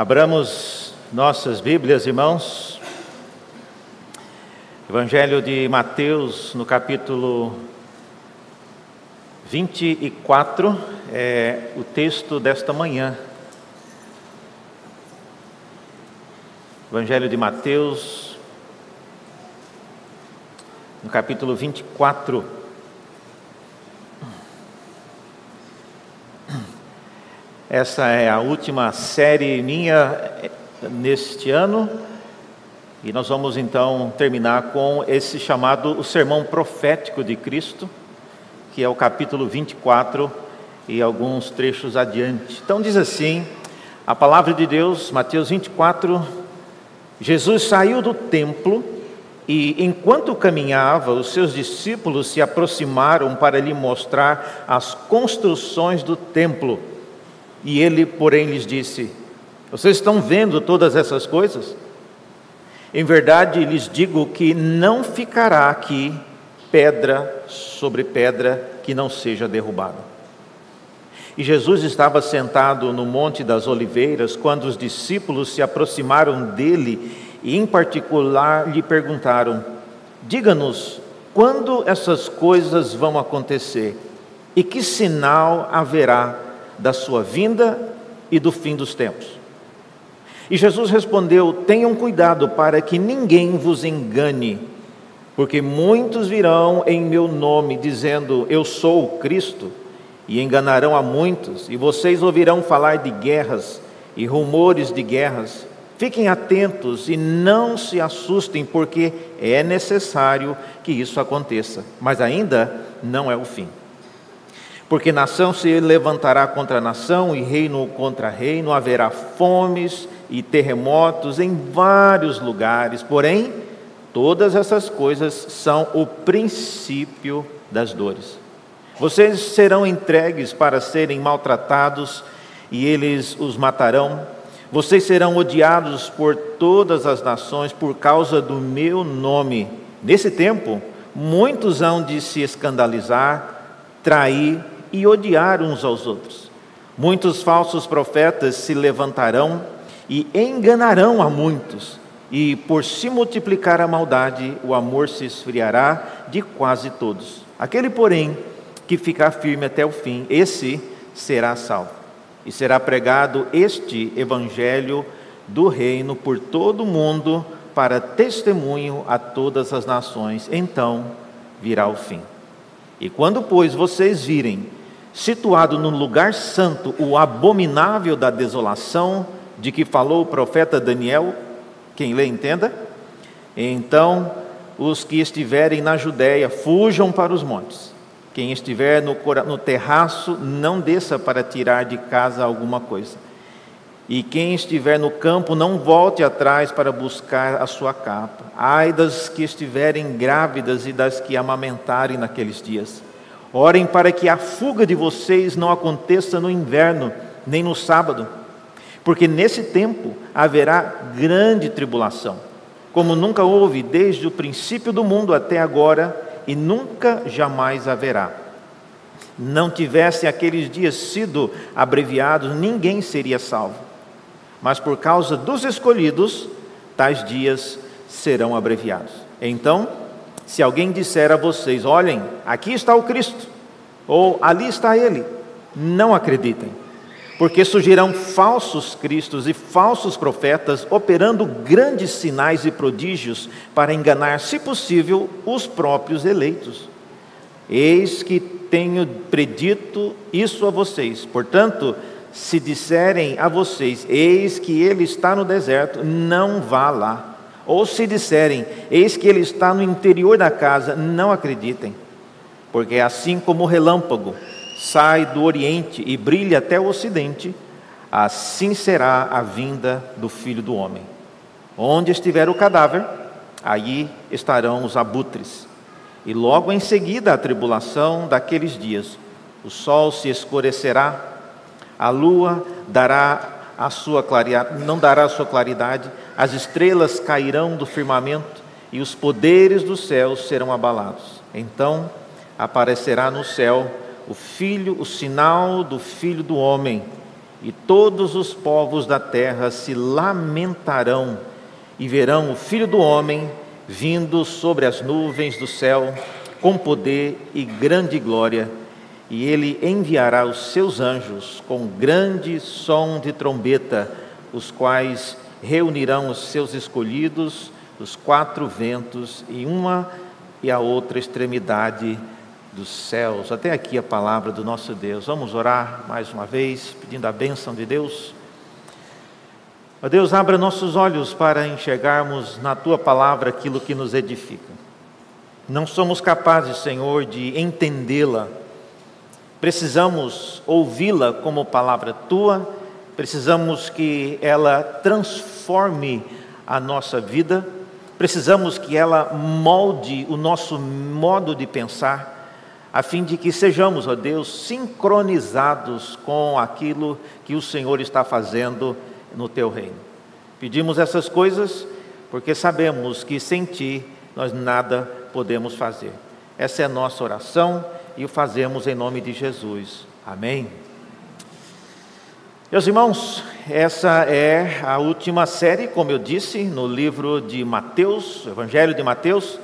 Abramos nossas Bíblias, irmãos. Evangelho de Mateus, no capítulo 24, é o texto desta manhã. Evangelho de Mateus, no capítulo 24. Essa é a última série minha eh, neste ano e nós vamos então terminar com esse chamado o Sermão Profético de Cristo, que é o capítulo 24 e alguns trechos adiante. Então diz assim: a palavra de Deus, Mateus 24, Jesus saiu do templo e enquanto caminhava, os seus discípulos se aproximaram para lhe mostrar as construções do templo. E ele, porém, lhes disse: Vocês estão vendo todas essas coisas? Em verdade lhes digo que não ficará aqui pedra sobre pedra que não seja derrubada. E Jesus estava sentado no Monte das Oliveiras quando os discípulos se aproximaram dele e, em particular, lhe perguntaram: Diga-nos, quando essas coisas vão acontecer e que sinal haverá da sua vinda e do fim dos tempos. E Jesus respondeu: Tenham cuidado para que ninguém vos engane, porque muitos virão em meu nome, dizendo: Eu sou o Cristo, e enganarão a muitos, e vocês ouvirão falar de guerras e rumores de guerras. Fiquem atentos e não se assustem, porque é necessário que isso aconteça, mas ainda não é o fim. Porque nação se levantará contra nação e reino contra reino, haverá fomes e terremotos em vários lugares. Porém, todas essas coisas são o princípio das dores. Vocês serão entregues para serem maltratados e eles os matarão. Vocês serão odiados por todas as nações por causa do meu nome. Nesse tempo, muitos hão de se escandalizar, trair, e odiar uns aos outros. Muitos falsos profetas se levantarão e enganarão a muitos, e por se multiplicar a maldade, o amor se esfriará de quase todos. Aquele, porém, que ficar firme até o fim, esse será salvo. E será pregado este evangelho do reino por todo o mundo para testemunho a todas as nações. Então virá o fim. E quando, pois, vocês virem situado no lugar santo, o abominável da desolação, de que falou o profeta Daniel, quem lê entenda. Então, os que estiverem na Judéia, fujam para os montes. Quem estiver no, no terraço, não desça para tirar de casa alguma coisa. E quem estiver no campo, não volte atrás para buscar a sua capa. Ai das que estiverem grávidas e das que amamentarem naqueles dias Orem para que a fuga de vocês não aconteça no inverno, nem no sábado, porque nesse tempo haverá grande tribulação, como nunca houve desde o princípio do mundo até agora e nunca jamais haverá. Não tivessem aqueles dias sido abreviados, ninguém seria salvo. Mas por causa dos escolhidos, tais dias serão abreviados. Então, se alguém disser a vocês: olhem, aqui está o Cristo, ou ali está ele, não acreditem, porque surgirão falsos cristos e falsos profetas operando grandes sinais e prodígios para enganar, se possível, os próprios eleitos. Eis que tenho predito isso a vocês. Portanto, se disserem a vocês: Eis que ele está no deserto, não vá lá. Ou se disserem, eis que ele está no interior da casa, não acreditem, porque assim como o relâmpago sai do oriente e brilha até o ocidente, assim será a vinda do filho do homem. Onde estiver o cadáver, aí estarão os abutres. E logo em seguida a tribulação daqueles dias, o sol se escurecerá, a lua dará a sua claridade, não dará a sua claridade, as estrelas cairão do firmamento e os poderes dos céus serão abalados. Então aparecerá no céu o filho, o sinal do filho do homem, e todos os povos da terra se lamentarão e verão o Filho do Homem vindo sobre as nuvens do céu com poder e grande glória, e ele enviará os seus anjos com grande som de trombeta, os quais reunirão os seus escolhidos dos quatro ventos e uma e a outra extremidade dos céus. Até aqui a palavra do nosso Deus. Vamos orar mais uma vez, pedindo a bênção de Deus. Ó Deus, abra nossos olhos para enxergarmos na tua palavra aquilo que nos edifica. Não somos capazes, Senhor, de entendê-la. Precisamos ouvi-la como palavra tua, precisamos que ela transforme a nossa vida, precisamos que ela molde o nosso modo de pensar a fim de que sejamos, ó Deus, sincronizados com aquilo que o Senhor está fazendo no teu reino. Pedimos essas coisas porque sabemos que sem ti nós nada podemos fazer. Essa é a nossa oração e o fazemos em nome de Jesus. Amém. Meus irmãos, essa é a última série, como eu disse, no livro de Mateus, Evangelho de Mateus.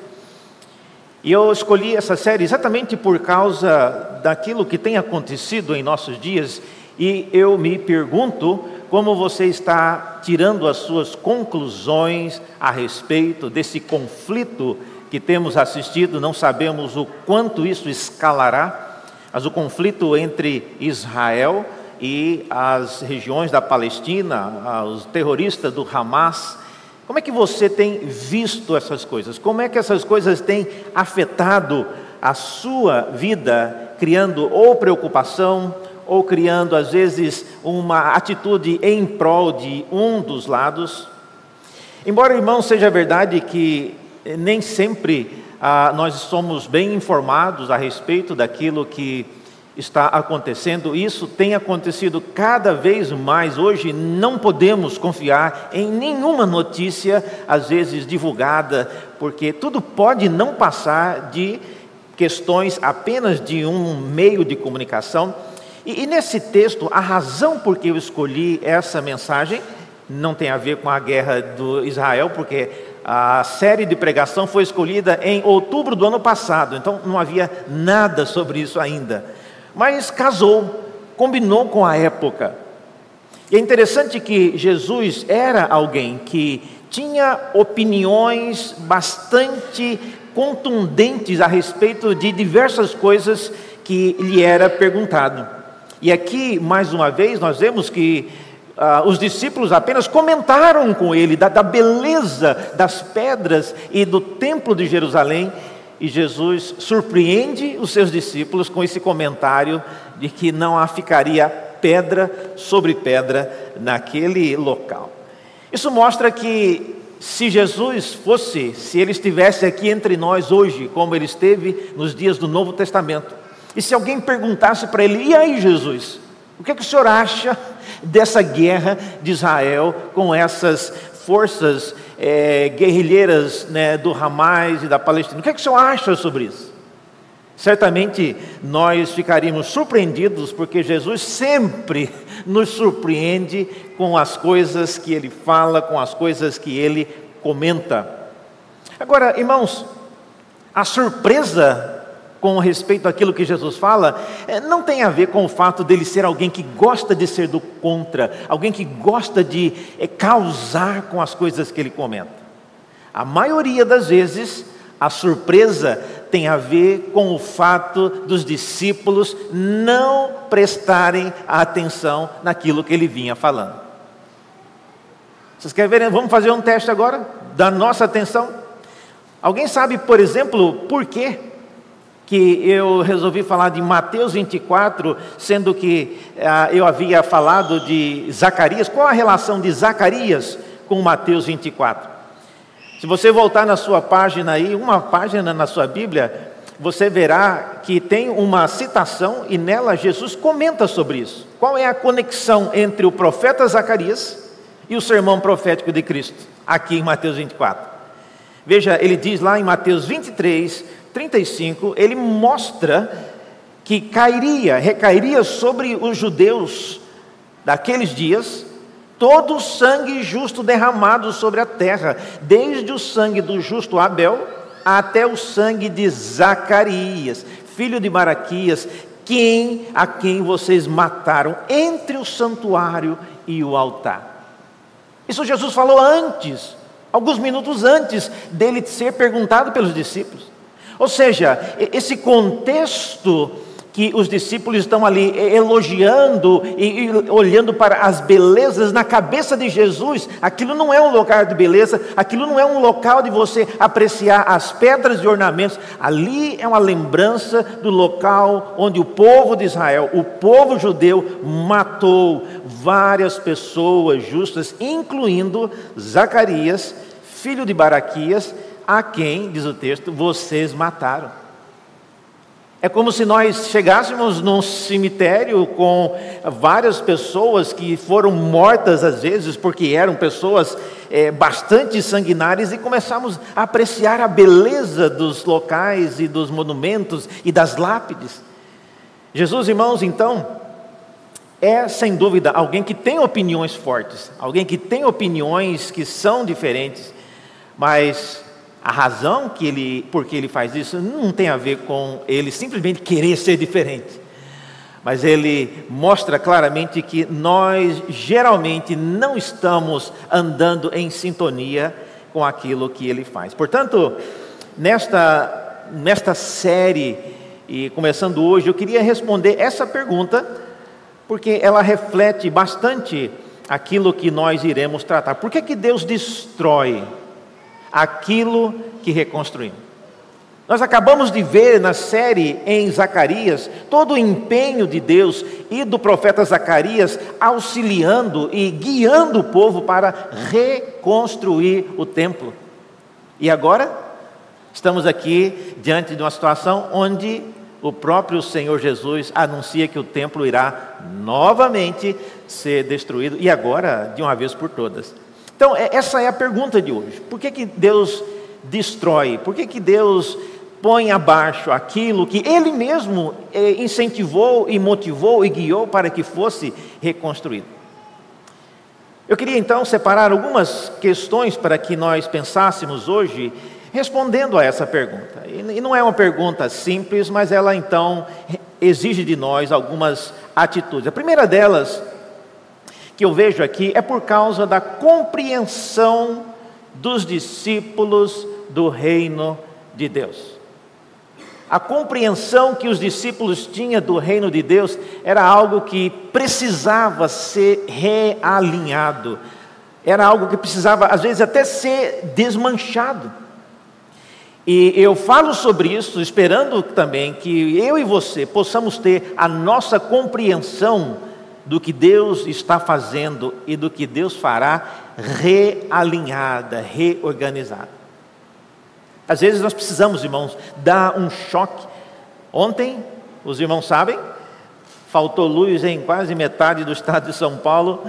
E eu escolhi essa série exatamente por causa daquilo que tem acontecido em nossos dias, e eu me pergunto como você está tirando as suas conclusões a respeito desse conflito que temos assistido, não sabemos o quanto isso escalará, mas o conflito entre Israel e as regiões da Palestina, os terroristas do Hamas, como é que você tem visto essas coisas? Como é que essas coisas têm afetado a sua vida, criando ou preocupação, ou criando às vezes uma atitude em prol de um dos lados? Embora, irmão, seja verdade que nem sempre ah, nós somos bem informados a respeito daquilo que está acontecendo, isso tem acontecido cada vez mais. Hoje não podemos confiar em nenhuma notícia, às vezes divulgada, porque tudo pode não passar de questões apenas de um meio de comunicação. E, e nesse texto, a razão por que eu escolhi essa mensagem não tem a ver com a guerra do Israel, porque a série de pregação foi escolhida em outubro do ano passado, então não havia nada sobre isso ainda mas casou, combinou com a época. E é interessante que Jesus era alguém que tinha opiniões bastante contundentes a respeito de diversas coisas que lhe era perguntado. E aqui, mais uma vez, nós vemos que uh, os discípulos apenas comentaram com ele da, da beleza das pedras e do templo de Jerusalém e Jesus surpreende os seus discípulos com esse comentário de que não ficaria pedra sobre pedra naquele local. Isso mostra que se Jesus fosse, se ele estivesse aqui entre nós hoje, como ele esteve nos dias do Novo Testamento, e se alguém perguntasse para ele: "E aí, Jesus? O que, é que o senhor acha dessa guerra de Israel com essas forças é, guerrilheiras né, do Hamas e da Palestina. O que, é que o senhor acha sobre isso? Certamente nós ficaríamos surpreendidos, porque Jesus sempre nos surpreende com as coisas que ele fala, com as coisas que ele comenta. Agora, irmãos, a surpresa com respeito àquilo que Jesus fala, é, não tem a ver com o fato dele ser alguém que gosta de ser do contra, alguém que gosta de é, causar com as coisas que ele comenta. A maioria das vezes, a surpresa tem a ver com o fato dos discípulos não prestarem atenção naquilo que ele vinha falando. Vocês querem ver? Vamos fazer um teste agora da nossa atenção. Alguém sabe, por exemplo, por quê? Que eu resolvi falar de Mateus 24, sendo que ah, eu havia falado de Zacarias. Qual a relação de Zacarias com Mateus 24? Se você voltar na sua página aí, uma página na sua Bíblia, você verá que tem uma citação e nela Jesus comenta sobre isso. Qual é a conexão entre o profeta Zacarias e o sermão profético de Cristo, aqui em Mateus 24? Veja, ele diz lá em Mateus 23, 35, ele mostra que cairia, recairia sobre os judeus daqueles dias, todo o sangue justo derramado sobre a terra, desde o sangue do justo Abel até o sangue de Zacarias, filho de Maraquias, quem a quem vocês mataram entre o santuário e o altar. Isso Jesus falou antes, alguns minutos antes dele ser perguntado pelos discípulos. Ou seja, esse contexto que os discípulos estão ali elogiando e, olhando para as belezas na cabeça de Jesus, aquilo não é um lugar de beleza, aquilo não é um local de você apreciar as pedras e ornamentos, ali é uma lembrança do local onde o povo de Israel, o povo judeu, matou várias pessoas justas, incluindo Zacarias, filho de Baraquias, a quem, diz o texto, vocês mataram. É como se nós chegássemos num cemitério com várias pessoas que foram mortas às vezes, porque eram pessoas é, bastante sanguinárias, e começamos a apreciar a beleza dos locais e dos monumentos e das lápides. Jesus, irmãos, então, é sem dúvida alguém que tem opiniões fortes, alguém que tem opiniões que são diferentes, mas a razão que ele, por que ele faz isso não tem a ver com ele simplesmente querer ser diferente. Mas ele mostra claramente que nós geralmente não estamos andando em sintonia com aquilo que ele faz. Portanto, nesta, nesta série, e começando hoje, eu queria responder essa pergunta, porque ela reflete bastante aquilo que nós iremos tratar. Por que, que Deus destrói? Aquilo que reconstruímos. Nós acabamos de ver na série em Zacarias todo o empenho de Deus e do profeta Zacarias auxiliando e guiando o povo para reconstruir o templo. E agora estamos aqui diante de uma situação onde o próprio Senhor Jesus anuncia que o templo irá novamente ser destruído e agora de uma vez por todas. Então, é, essa é a pergunta de hoje. Por que, que Deus destrói? Por que, que Deus põe abaixo aquilo que Ele mesmo é, incentivou e motivou e guiou para que fosse reconstruído? Eu queria então separar algumas questões para que nós pensássemos hoje respondendo a essa pergunta. E não é uma pergunta simples, mas ela então exige de nós algumas atitudes. A primeira delas que eu vejo aqui é por causa da compreensão dos discípulos do reino de Deus. A compreensão que os discípulos tinham do reino de Deus era algo que precisava ser realinhado, era algo que precisava, às vezes, até ser desmanchado. E eu falo sobre isso esperando também que eu e você possamos ter a nossa compreensão do que Deus está fazendo e do que Deus fará realinhada, reorganizada. Às vezes nós precisamos, irmãos, dar um choque. Ontem, os irmãos sabem, faltou luz em quase metade do estado de São Paulo.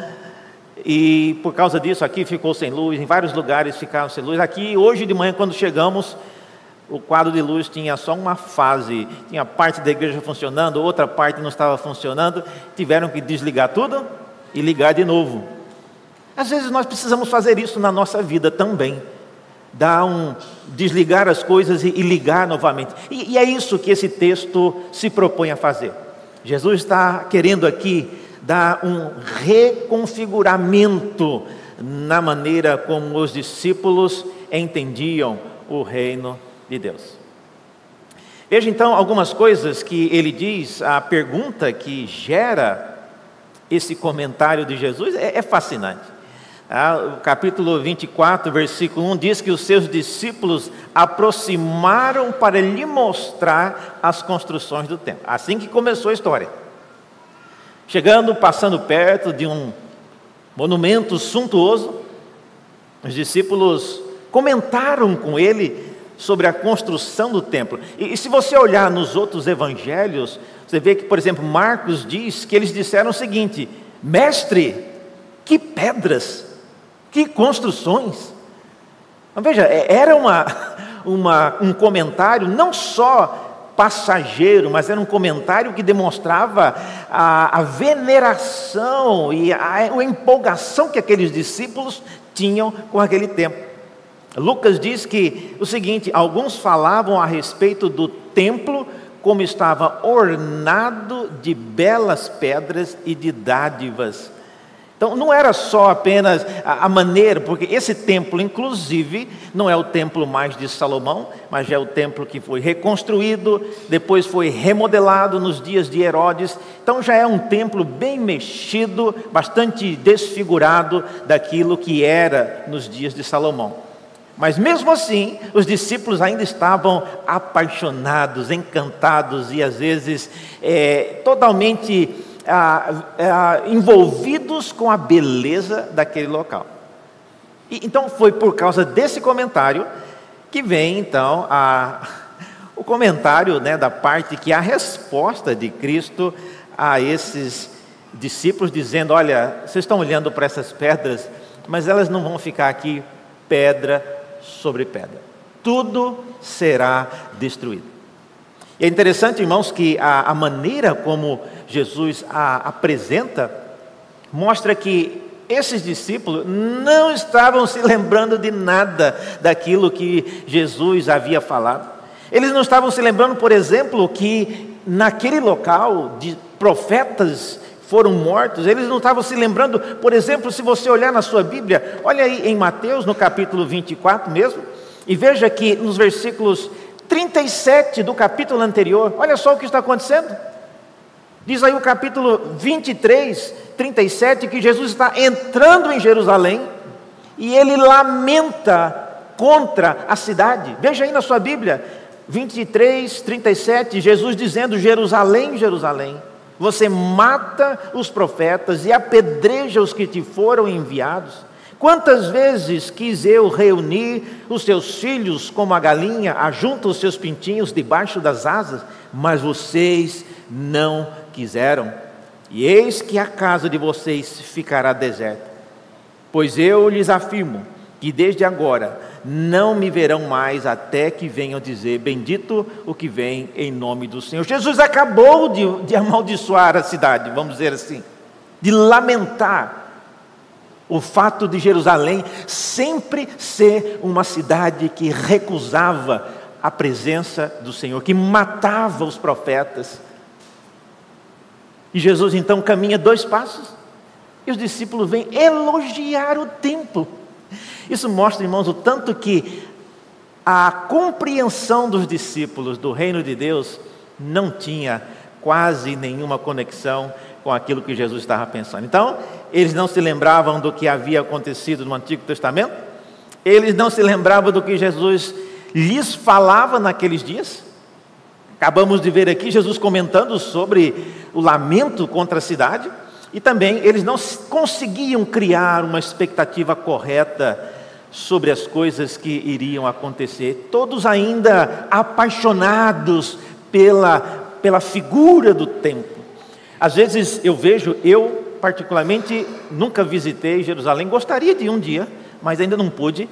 E por causa disso, aqui ficou sem luz, em vários lugares ficaram sem luz. Aqui, hoje de manhã, quando chegamos, o quadro de luz tinha só uma fase, tinha parte da igreja funcionando, outra parte não estava funcionando, tiveram que desligar tudo e ligar de novo. Às vezes nós precisamos fazer isso na nossa vida também. Dar um desligar as coisas e, e ligar novamente. E, e é isso que esse texto se propõe a fazer. Jesus está querendo aqui dar um reconfiguramento na maneira como os discípulos entendiam o reino de Deus. Veja então algumas coisas que ele diz, a pergunta que gera esse comentário de Jesus é, é fascinante. Ah, o capítulo 24, versículo 1 diz que os seus discípulos aproximaram para lhe mostrar as construções do templo. Assim que começou a história. Chegando, passando perto de um monumento suntuoso, os discípulos comentaram com ele sobre a construção do templo. E, e, se você olhar nos outros evangelhos, você vê que, por exemplo, Marcos diz que eles disseram o seguinte: Mestre, que pedras, que construções. Então, veja, é, era uma, uma, um comentário não só passageiro, mas era um comentário que demonstrava a, a veneração e a, a empolgação que aqueles discípulos tinham com aquele tempo. Lucas diz que o seguinte: alguns falavam a respeito do templo como estava ornado de belas pedras e de dádivas. Então não era só apenas a, maneira, porque esse templo, inclusive, não é o templo mais de Salomão, mas é o templo que foi reconstruído, depois foi remodelado nos dias de Herodes. Então já é um templo bem mexido, bastante desfigurado daquilo que era nos dias de Salomão. Mas mesmo assim, os discípulos ainda estavam apaixonados, encantados e às vezes é, totalmente ah, ah, envolvidos com a beleza daquele local. E, então foi por causa desse comentário que vem então a, o comentário né, da parte que é a resposta de Cristo a esses discípulos dizendo: Olha, vocês estão olhando para essas pedras, mas elas não vão ficar aqui pedra sobre pedra. Tudo será destruído. E é interessante, irmãos, que a, a maneira como Jesus a apresenta mostra que esses discípulos não estavam se lembrando de nada daquilo que Jesus havia falado. Eles não estavam se lembrando, por exemplo, que naquele local de profetas foram mortos, eles não estavam se lembrando, por exemplo, se você olhar na sua Bíblia, olha aí em Mateus, no capítulo 24 mesmo, e veja que nos versículos 37 do capítulo anterior, olha só o que está acontecendo. Diz aí o capítulo 23, 37, que Jesus está entrando em Jerusalém e ele lamenta contra a cidade. Veja aí na sua Bíblia, 23, 37, Jesus dizendo: Jerusalém, Jerusalém você mata os profetas e apedreja os que te foram enviados. Quantas vezes quis eu reunir os teus filhos como a galinha ajunta os seus pintinhos debaixo das asas, mas vocês não quiseram. E eis que a casa de vocês ficará deserta. Pois eu lhes afirmo que desde agora não me verão mais até que venham dizer: Bendito o que vem em nome do Senhor. Jesus acabou de, de amaldiçoar a cidade, vamos dizer assim, de lamentar o fato de Jerusalém sempre ser uma cidade que recusava a presença do Senhor, que matava os profetas. E Jesus então caminha dois passos, e os discípulos vêm elogiar o templo. Isso mostra, irmãos, o tanto que a compreensão dos discípulos do reino de Deus não tinha quase nenhuma conexão com aquilo que Jesus estava pensando. Então, eles não se lembravam do que havia acontecido no Antigo Testamento, eles não se lembravam do que Jesus lhes falava naqueles dias. Acabamos de ver aqui Jesus comentando sobre o lamento contra a cidade, e também eles não conseguiam criar uma expectativa correta sobre as coisas que iriam acontecer, todos ainda apaixonados pela, pela figura do templo. Às vezes eu vejo, eu particularmente nunca visitei Jerusalém, gostaria de um dia, mas ainda não pude.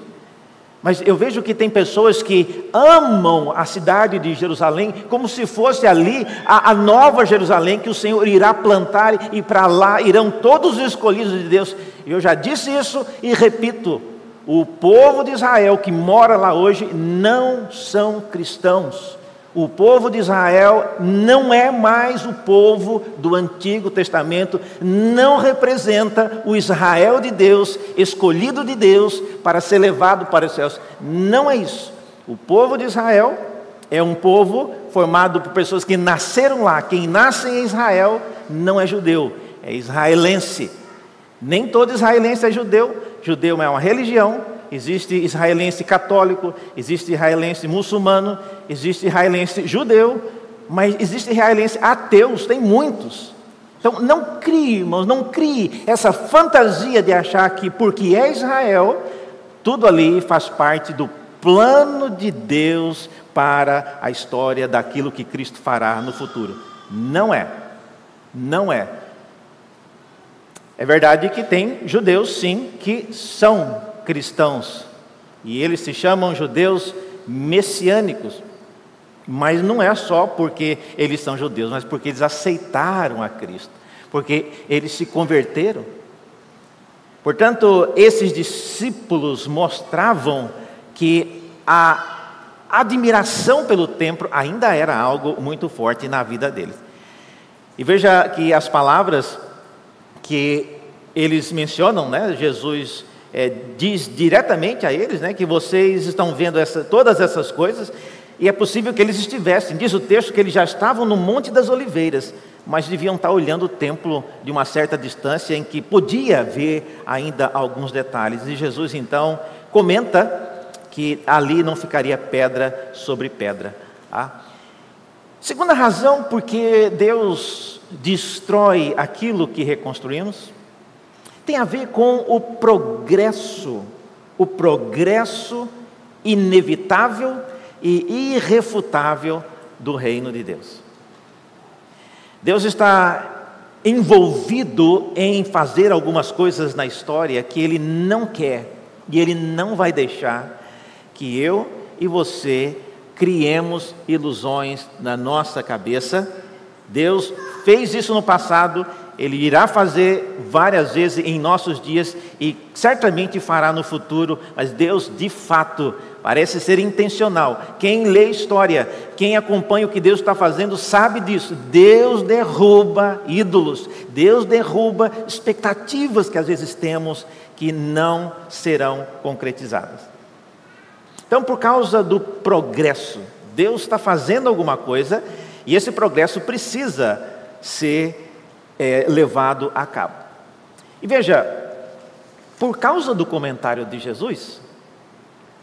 Mas eu vejo que tem pessoas que amam a cidade de Jerusalém como se fosse ali a, a nova Jerusalém que o Senhor irá plantar e para lá irão todos os escolhidos de Deus. Eu já disse isso e repito: o povo de Israel que mora lá hoje não são cristãos. O povo de Israel não é mais o povo do Antigo Testamento, não representa o Israel de Deus, escolhido de Deus para ser levado para os céus. Não é isso. O povo de Israel é um povo formado por pessoas que nasceram lá. Quem nasce em Israel não é judeu, é israelense. Nem todo israelense é judeu. Judeu é uma religião, existe israelense católico, existe israelense muçulmano, existe israelense judeu, mas existe israelense ateus, tem muitos. Então não crie, irmãos, não crie essa fantasia de achar que porque é Israel, tudo ali faz parte do plano de Deus para a história daquilo que Cristo fará no futuro. Não é. Não é. É verdade que tem judeus, sim, que são cristãos, e eles se chamam judeus messiânicos. Mas não é só porque eles são judeus, mas porque eles aceitaram a Cristo, porque eles se converteram. Portanto, esses discípulos mostravam que a admiração pelo templo ainda era algo muito forte na vida deles. E veja que as palavras que eles mencionam, né, Jesus é, diz diretamente a eles, né, que vocês estão vendo essa, todas essas coisas, e é possível que eles estivessem, diz o texto que eles já estavam no Monte das Oliveiras, mas deviam estar olhando o templo de uma certa distância em que podia ver ainda alguns detalhes. E Jesus então comenta que ali não ficaria pedra sobre pedra. Tá? Segunda razão, porque Deus destrói aquilo que reconstruímos, tem a ver com o progresso, o progresso inevitável e irrefutável do reino de Deus. Deus está envolvido em fazer algumas coisas na história que Ele não quer e Ele não vai deixar que eu e você criemos ilusões na nossa cabeça. Deus fez isso no passado, Ele irá fazer várias vezes em nossos dias e certamente fará no futuro, mas Deus de fato Parece ser intencional. Quem lê história, quem acompanha o que Deus está fazendo, sabe disso. Deus derruba ídolos, Deus derruba expectativas que às vezes temos que não serão concretizadas. Então, por causa do progresso, Deus está fazendo alguma coisa e esse progresso precisa ser é, levado a cabo. E veja, por causa do comentário de Jesus,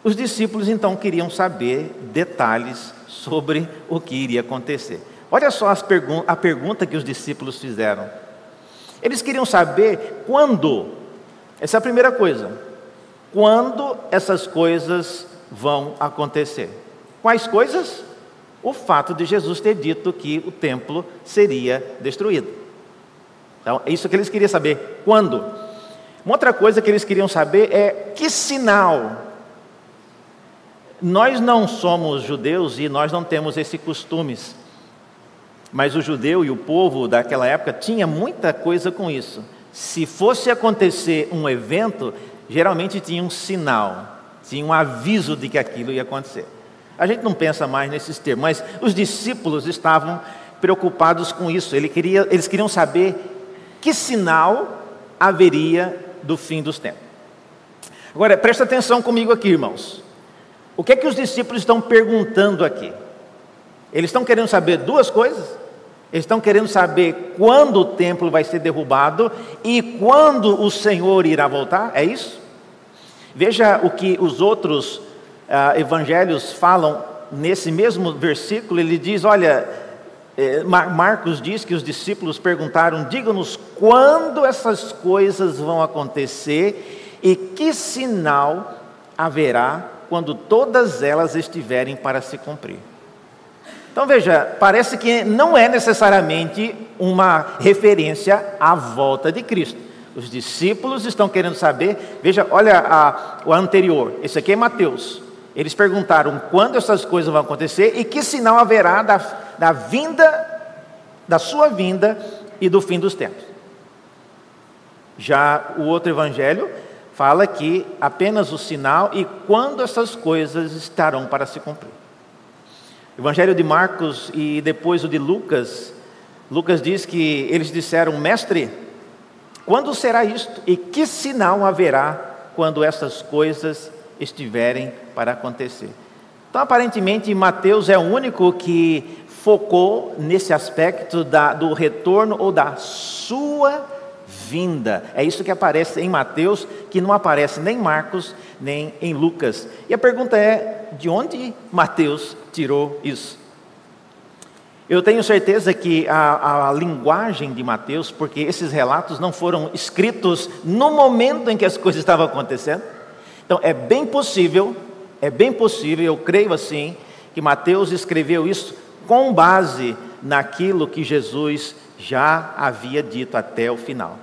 os discípulos então queriam saber detalhes sobre o que iria acontecer. Olha só pergun a pergunta que os discípulos fizeram. Eles queriam saber quando, essa é a primeira coisa, quando essas coisas vão acontecer. Quais coisas? O fato de Jesus ter dito que o templo seria destruído. Então, é isso que eles queriam saber. Quando? Uma outra coisa que eles queriam saber é que sinal nós não somos judeus e nós não temos esses costumes. Mas o judeu e o povo daquela época tinha muita coisa com isso. Se fosse acontecer um evento, geralmente tinha um sinal, tinha um aviso de que aquilo ia acontecer. A gente não pensa mais nesses termos, mas os discípulos estavam preocupados com isso. Eles queriam, eles queriam saber que sinal haveria do fim dos tempos. Agora, presta atenção comigo aqui, irmãos. O que é que os discípulos estão perguntando aqui? Eles estão querendo saber duas coisas. Eles estão querendo saber quando o templo vai ser derrubado e quando o Senhor irá voltar. É isso? Veja o que os outros uh, evangelhos falam nesse mesmo versículo. Ele diz: Olha, Marcos diz que os discípulos perguntaram: Diga-nos quando essas coisas vão acontecer e que sinal haverá quando todas elas estiverem para se cumprir. Então veja, parece que não é necessariamente uma referência à volta de Cristo. Os discípulos estão querendo saber, veja, olha a, o anterior, esse aqui é Mateus. Eles perguntaram quando essas coisas vão acontecer e que sinal haverá da, da vinda, da sua vinda e do fim dos tempos. Já o outro evangelho fala que apenas o sinal e quando essas coisas estarão para se cumprir. Evangelho de Marcos e depois o de Lucas, Lucas diz que eles disseram: Mestre, quando será isto? E que sinal haverá quando essas coisas estiverem para acontecer? Então, aparentemente, Mateus é o único que focou nesse aspecto da, do retorno ou da sua vinda. É isso que aparece em Mateus, que não aparece nem em Marcos, nem em Lucas. E a pergunta é: de onde Mateus tirou isso? Eu tenho certeza que a, a, linguagem de Mateus, porque esses relatos não foram escritos no momento em que as coisas estavam acontecendo. Então é bem possível, é bem possível, eu creio assim, que Mateus escreveu isso com base naquilo que Jesus já havia dito até o final.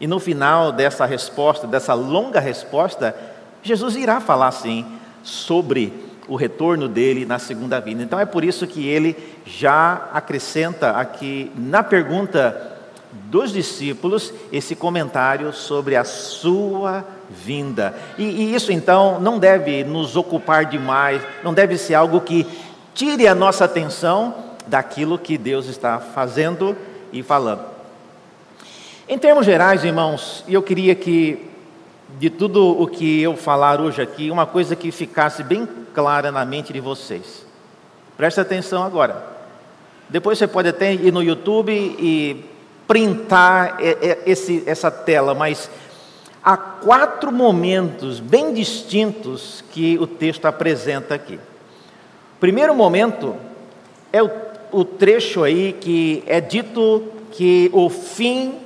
E no final dessa resposta, dessa longa resposta, Jesus irá falar sim sobre o retorno dele na segunda vinda. Então é por isso que ele já acrescenta aqui na pergunta dos discípulos esse comentário sobre a sua vinda. E, e, isso então não deve nos ocupar demais, não deve ser algo que tire a nossa atenção daquilo que Deus está fazendo e falando. Em termos gerais, irmãos, eu queria que de tudo o que eu falar hoje aqui, uma coisa que ficasse bem clara na mente de vocês. Presta atenção agora. Depois você pode até ir no YouTube e printar esse, essa tela, mas há quatro momentos bem distintos que o texto apresenta aqui. Primeiro momento é o, o trecho aí que é dito que o fim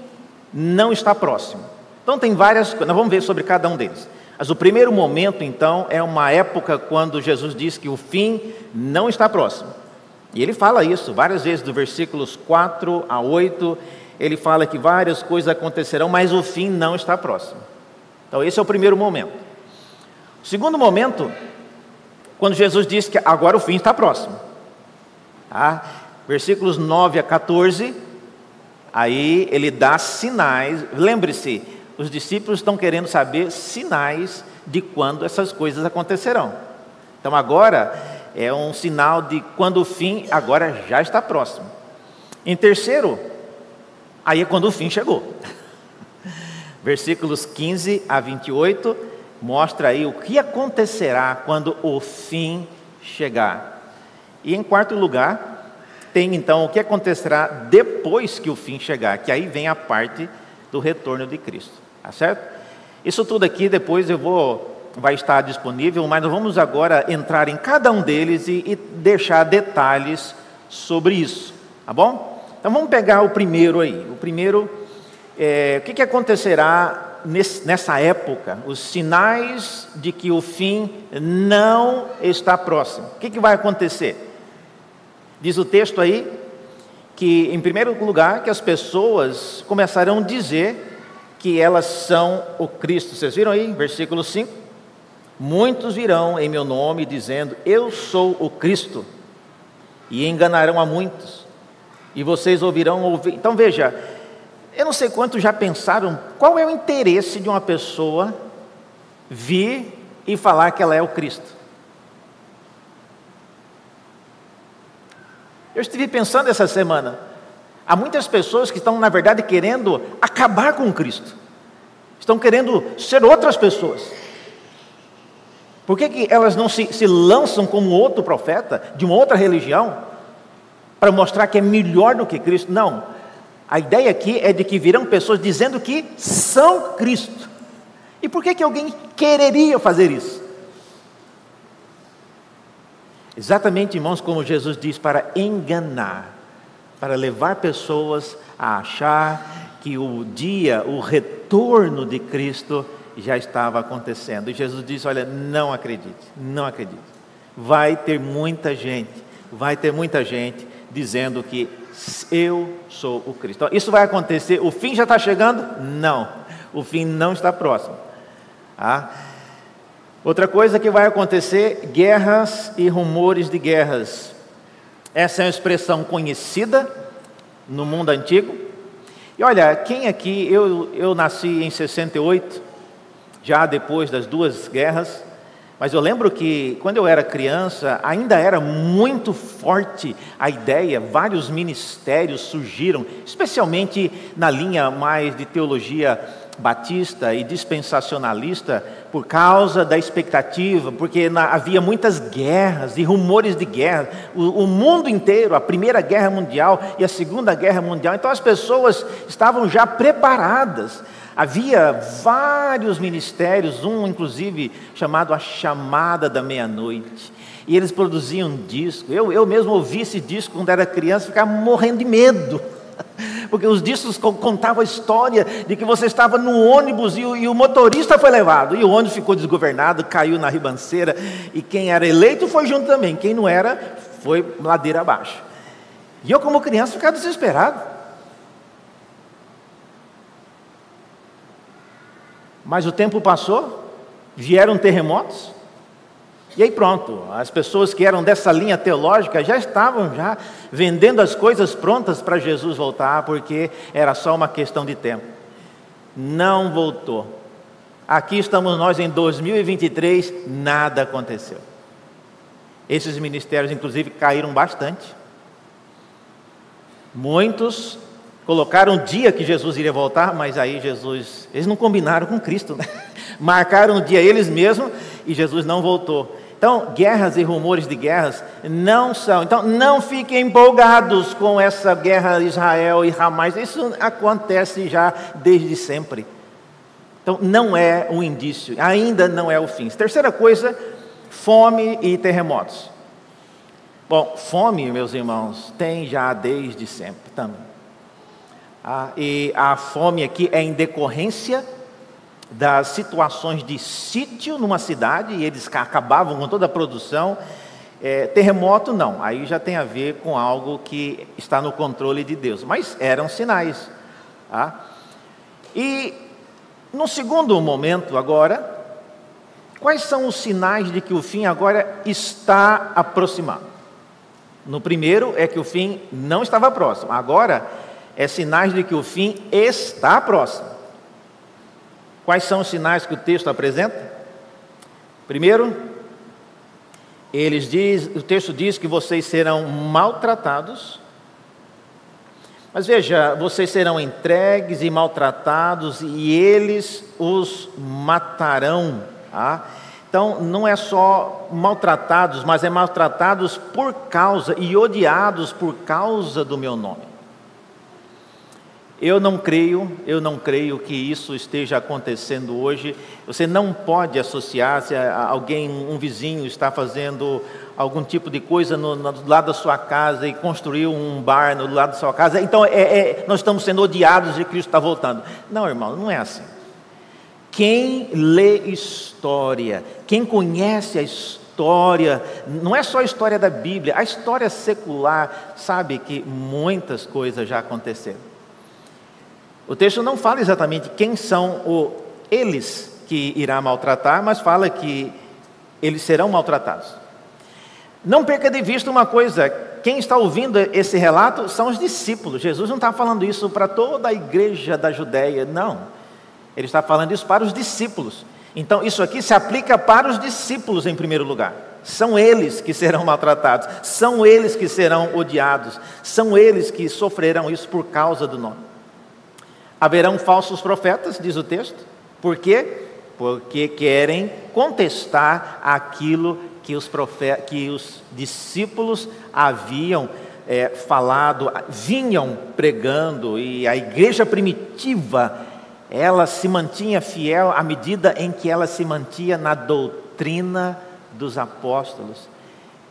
não está próximo. Então tem várias coisas, nós vamos ver sobre cada um deles. Mas o primeiro momento, então, é uma época quando Jesus diz que o fim não está próximo. E ele fala isso várias vezes, do versículos 4 a 8, ele fala que várias coisas acontecerão, mas o fim não está próximo. Então, esse é o primeiro momento. O segundo momento, quando Jesus diz que agora o fim está próximo. Tá? Versículos 9 a 14, aí ele dá sinais, lembre-se, os discípulos estão querendo saber sinais de quando essas coisas acontecerão. Então agora é um sinal de quando o fim agora já está próximo. Em terceiro, aí é quando o fim chegou. Versículos 15 a 28 mostra aí o que acontecerá quando o fim chegar. E em quarto lugar, tem então o que acontecerá depois que o fim chegar, que aí vem a parte do retorno de Cristo. Tá certo? Isso tudo aqui depois eu vou, vai estar disponível, mas nós vamos agora entrar em cada um deles e, e deixar detalhes sobre isso, tá bom? Então vamos pegar o primeiro aí. O primeiro, é, o que, que acontecerá nessa época? Os sinais de que o fim não está próximo. O que, que vai acontecer? Diz o texto aí que, em primeiro lugar, que as pessoas começarão a dizer que elas são o Cristo. Vocês viram aí, versículo 5? Muitos virão em meu nome dizendo: Eu sou o Cristo, e enganarão a muitos, e vocês ouvirão ouvir. Então veja, eu não sei quantos já pensaram qual é o interesse de uma pessoa vir e falar que ela é o Cristo. Eu estive pensando essa semana, Há muitas pessoas que estão, na verdade, querendo acabar com Cristo, estão querendo ser outras pessoas. Por que, que elas não se, se lançam como outro profeta, de uma outra religião, para mostrar que é melhor do que Cristo? Não. A ideia aqui é de que virão pessoas dizendo que são Cristo. E por que, que alguém quereria fazer isso? Exatamente, irmãos, como Jesus diz, para enganar para levar pessoas a achar que o dia, o retorno de Cristo já estava acontecendo. E Jesus disse: Olha, não acredite, não acredite. Vai ter muita gente, vai ter muita gente dizendo que eu sou o Cristo. Então, isso vai acontecer, o fim já está chegando? Não, o fim não está próximo. Ah? Outra coisa que vai acontecer: guerras e rumores de guerras. Essa é uma expressão conhecida no mundo antigo. E olha, quem aqui, eu, eu nasci em 68, já depois das duas guerras, mas eu lembro que quando eu era criança, ainda era muito forte a ideia, vários ministérios surgiram, especialmente na linha mais de teologia batista e dispensacionalista por causa da expectativa, porque na, havia muitas guerras e rumores de guerra, o, o, mundo inteiro, a Primeira Guerra Mundial e a Segunda Guerra Mundial, então as pessoas estavam já preparadas. Havia vários ministérios, um inclusive chamado A Chamada da Meia-Noite, e eles produziam disco. Eu, eu mesmo ouvi esse disco quando era criança, ficava morrendo de medo porque os discos contavam a história de que você estava no ônibus e o, e o, motorista foi levado, e o ônibus ficou desgovernado, caiu na ribanceira, e quem era eleito foi junto também, quem não era, foi ladeira abaixo. E eu, como criança, ficava desesperado. Mas o tempo passou, vieram terremotos, E aí pronto, as pessoas que eram dessa linha teológica já estavam já vendendo as coisas prontas para Jesus voltar, porque era só uma questão de tempo. Não voltou. Aqui estamos nós em 2023, nada aconteceu. Esses ministérios, inclusive, caíram bastante. Muitos colocaram o dia que Jesus iria voltar, mas aí Jesus, eles não combinaram com Cristo, né? marcaram o dia eles mesmos e Jesus não voltou. Então, guerras e rumores de guerras não são. Então, não fiquem empolgados com essa guerra Israel e Hamas. Isso acontece já desde sempre. Então, não é um indício, ainda não é o fim. Terceira coisa, fome e terremotos. Bom, fome, meus irmãos, tem já desde sempre também. Ah, e a fome aqui é em decorrência das situações de sítio numa cidade, e eles acabavam com toda a produção. É, terremoto não, aí já tem a ver com algo que está no controle de Deus, mas eram sinais. Tá? E no segundo momento, agora, quais são os sinais de que o fim agora está aproximado? No primeiro é que o fim não estava próximo, agora é sinais de que o fim está próximo. Quais são os sinais que o texto apresenta? Primeiro, eles diz, o texto diz que vocês serão maltratados. Mas veja, vocês serão entregues e maltratados e eles os matarão. Tá? Então, não é só maltratados, mas é maltratados por causa e odiados por causa do meu nome. Eu não creio, eu não creio que isso esteja acontecendo hoje. Você não pode associar se alguém, um vizinho, está fazendo algum tipo de coisa no, no lado da sua casa e construiu um bar no lado da sua casa. Então é, é, nós estamos sendo odiados e Cristo está voltando. Não, irmão, não é assim. Quem lê história, quem conhece a história, não é só a história da Bíblia, a história secular, sabe que muitas coisas já aconteceram. O texto não fala exatamente quem são o eles que irá maltratar, mas fala que eles serão maltratados. Não perca de vista uma coisa: quem está ouvindo esse relato são os discípulos. Jesus não está falando isso para toda a igreja da Judéia, não. Ele está falando isso para os discípulos. Então, isso aqui se aplica para os discípulos em primeiro lugar. São eles que serão maltratados, são eles que serão odiados, são eles que sofrerão isso por causa do nome. Haverão falsos profetas, diz o texto. Por quê? Porque querem contestar aquilo que os, profetas, que os discípulos haviam é, falado, vinham pregando, e a igreja primitiva, ela se mantinha fiel à medida em que ela se mantinha na doutrina dos apóstolos.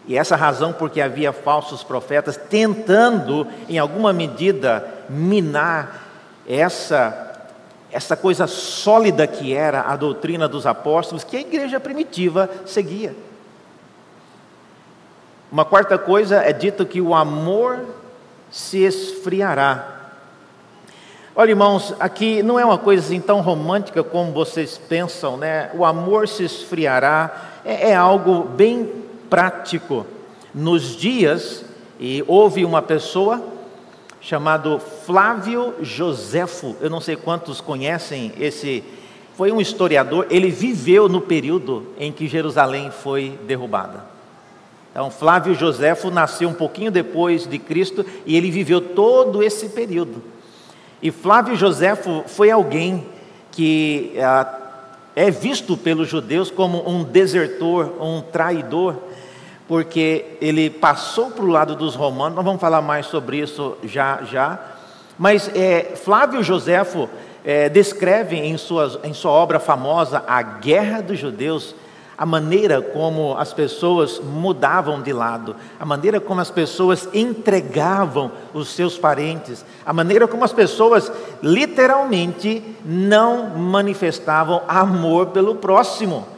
E essa razão porque havia falsos profetas tentando, em alguma medida, minar essa essa coisa sólida que era a doutrina dos apóstolos que a igreja primitiva seguia. Uma quarta coisa é dito que o amor se esfriará. Olha, irmãos, aqui não é uma coisa assim tão romântica como vocês pensam, né? O amor se esfriará é, é algo bem prático. Nos dias, e houve uma pessoa chamado Flávio Joséfo. Eu não sei quantos conhecem esse. Foi um historiador, ele viveu no período em que Jerusalém foi derrubada. Então, Flávio Joséfo nasceu um pouquinho depois de Cristo e ele viveu todo esse período. E Flávio Joséfo foi alguém que ah, é visto pelos judeus como um desertor, um traidor porque ele passou para o lado dos romanos, nós vamos falar mais sobre isso já já, mas é, Flávio Joséfo é, descreve em, suas, em sua obra famosa A Guerra dos Judeus, a maneira como as pessoas mudavam de lado, a maneira como as pessoas entregavam os seus parentes, a maneira como as pessoas literalmente não manifestavam amor pelo próximo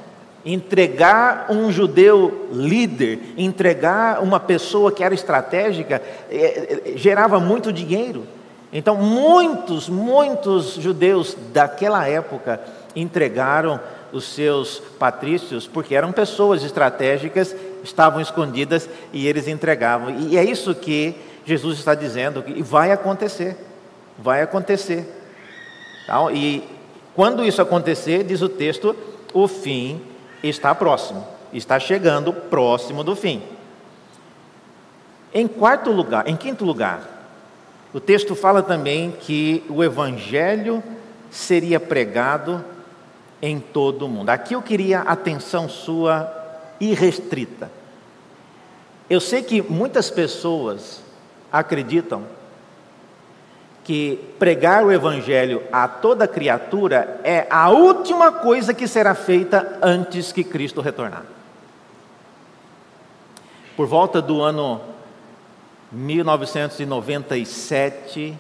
entregar um judeu líder, entregar uma pessoa que era estratégica, é, é, gerava muito dinheiro. Então, muitos, muitos judeus daquela época entregaram os seus patrícios, porque eram pessoas estratégicas, estavam escondidas e eles entregavam. E é isso que Jesus está dizendo, e vai acontecer. Vai acontecer. Então, e quando isso acontecer, diz o texto, o fim está próximo, está chegando próximo do fim. Em quarto lugar, em quinto lugar, o texto fala também que o evangelho seria pregado em todo o mundo. Aqui eu queria atenção sua irrestrita. Eu sei que muitas pessoas acreditam que pregar o Evangelho a toda criatura é a última coisa que será feita antes que Cristo retornar. Por volta do ano 1997,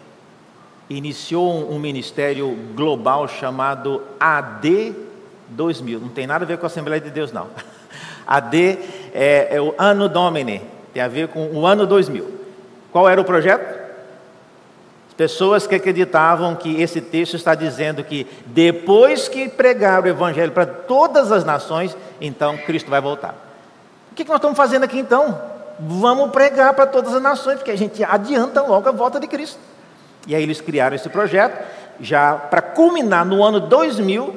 iniciou um ministério global chamado AD 2000. Não tem nada a ver com a Assembleia de Deus, não. AD é, é o Ano Domini, tem a ver com o ano 2000. Qual era o projeto? Pessoas que acreditavam que esse texto está dizendo que depois que pregar o Evangelho para todas as nações, então Cristo vai voltar. O que nós estamos fazendo aqui então? Vamos pregar para todas as nações, porque a gente adianta logo a volta de Cristo. E aí eles criaram esse projeto, já para culminar no ano 2000,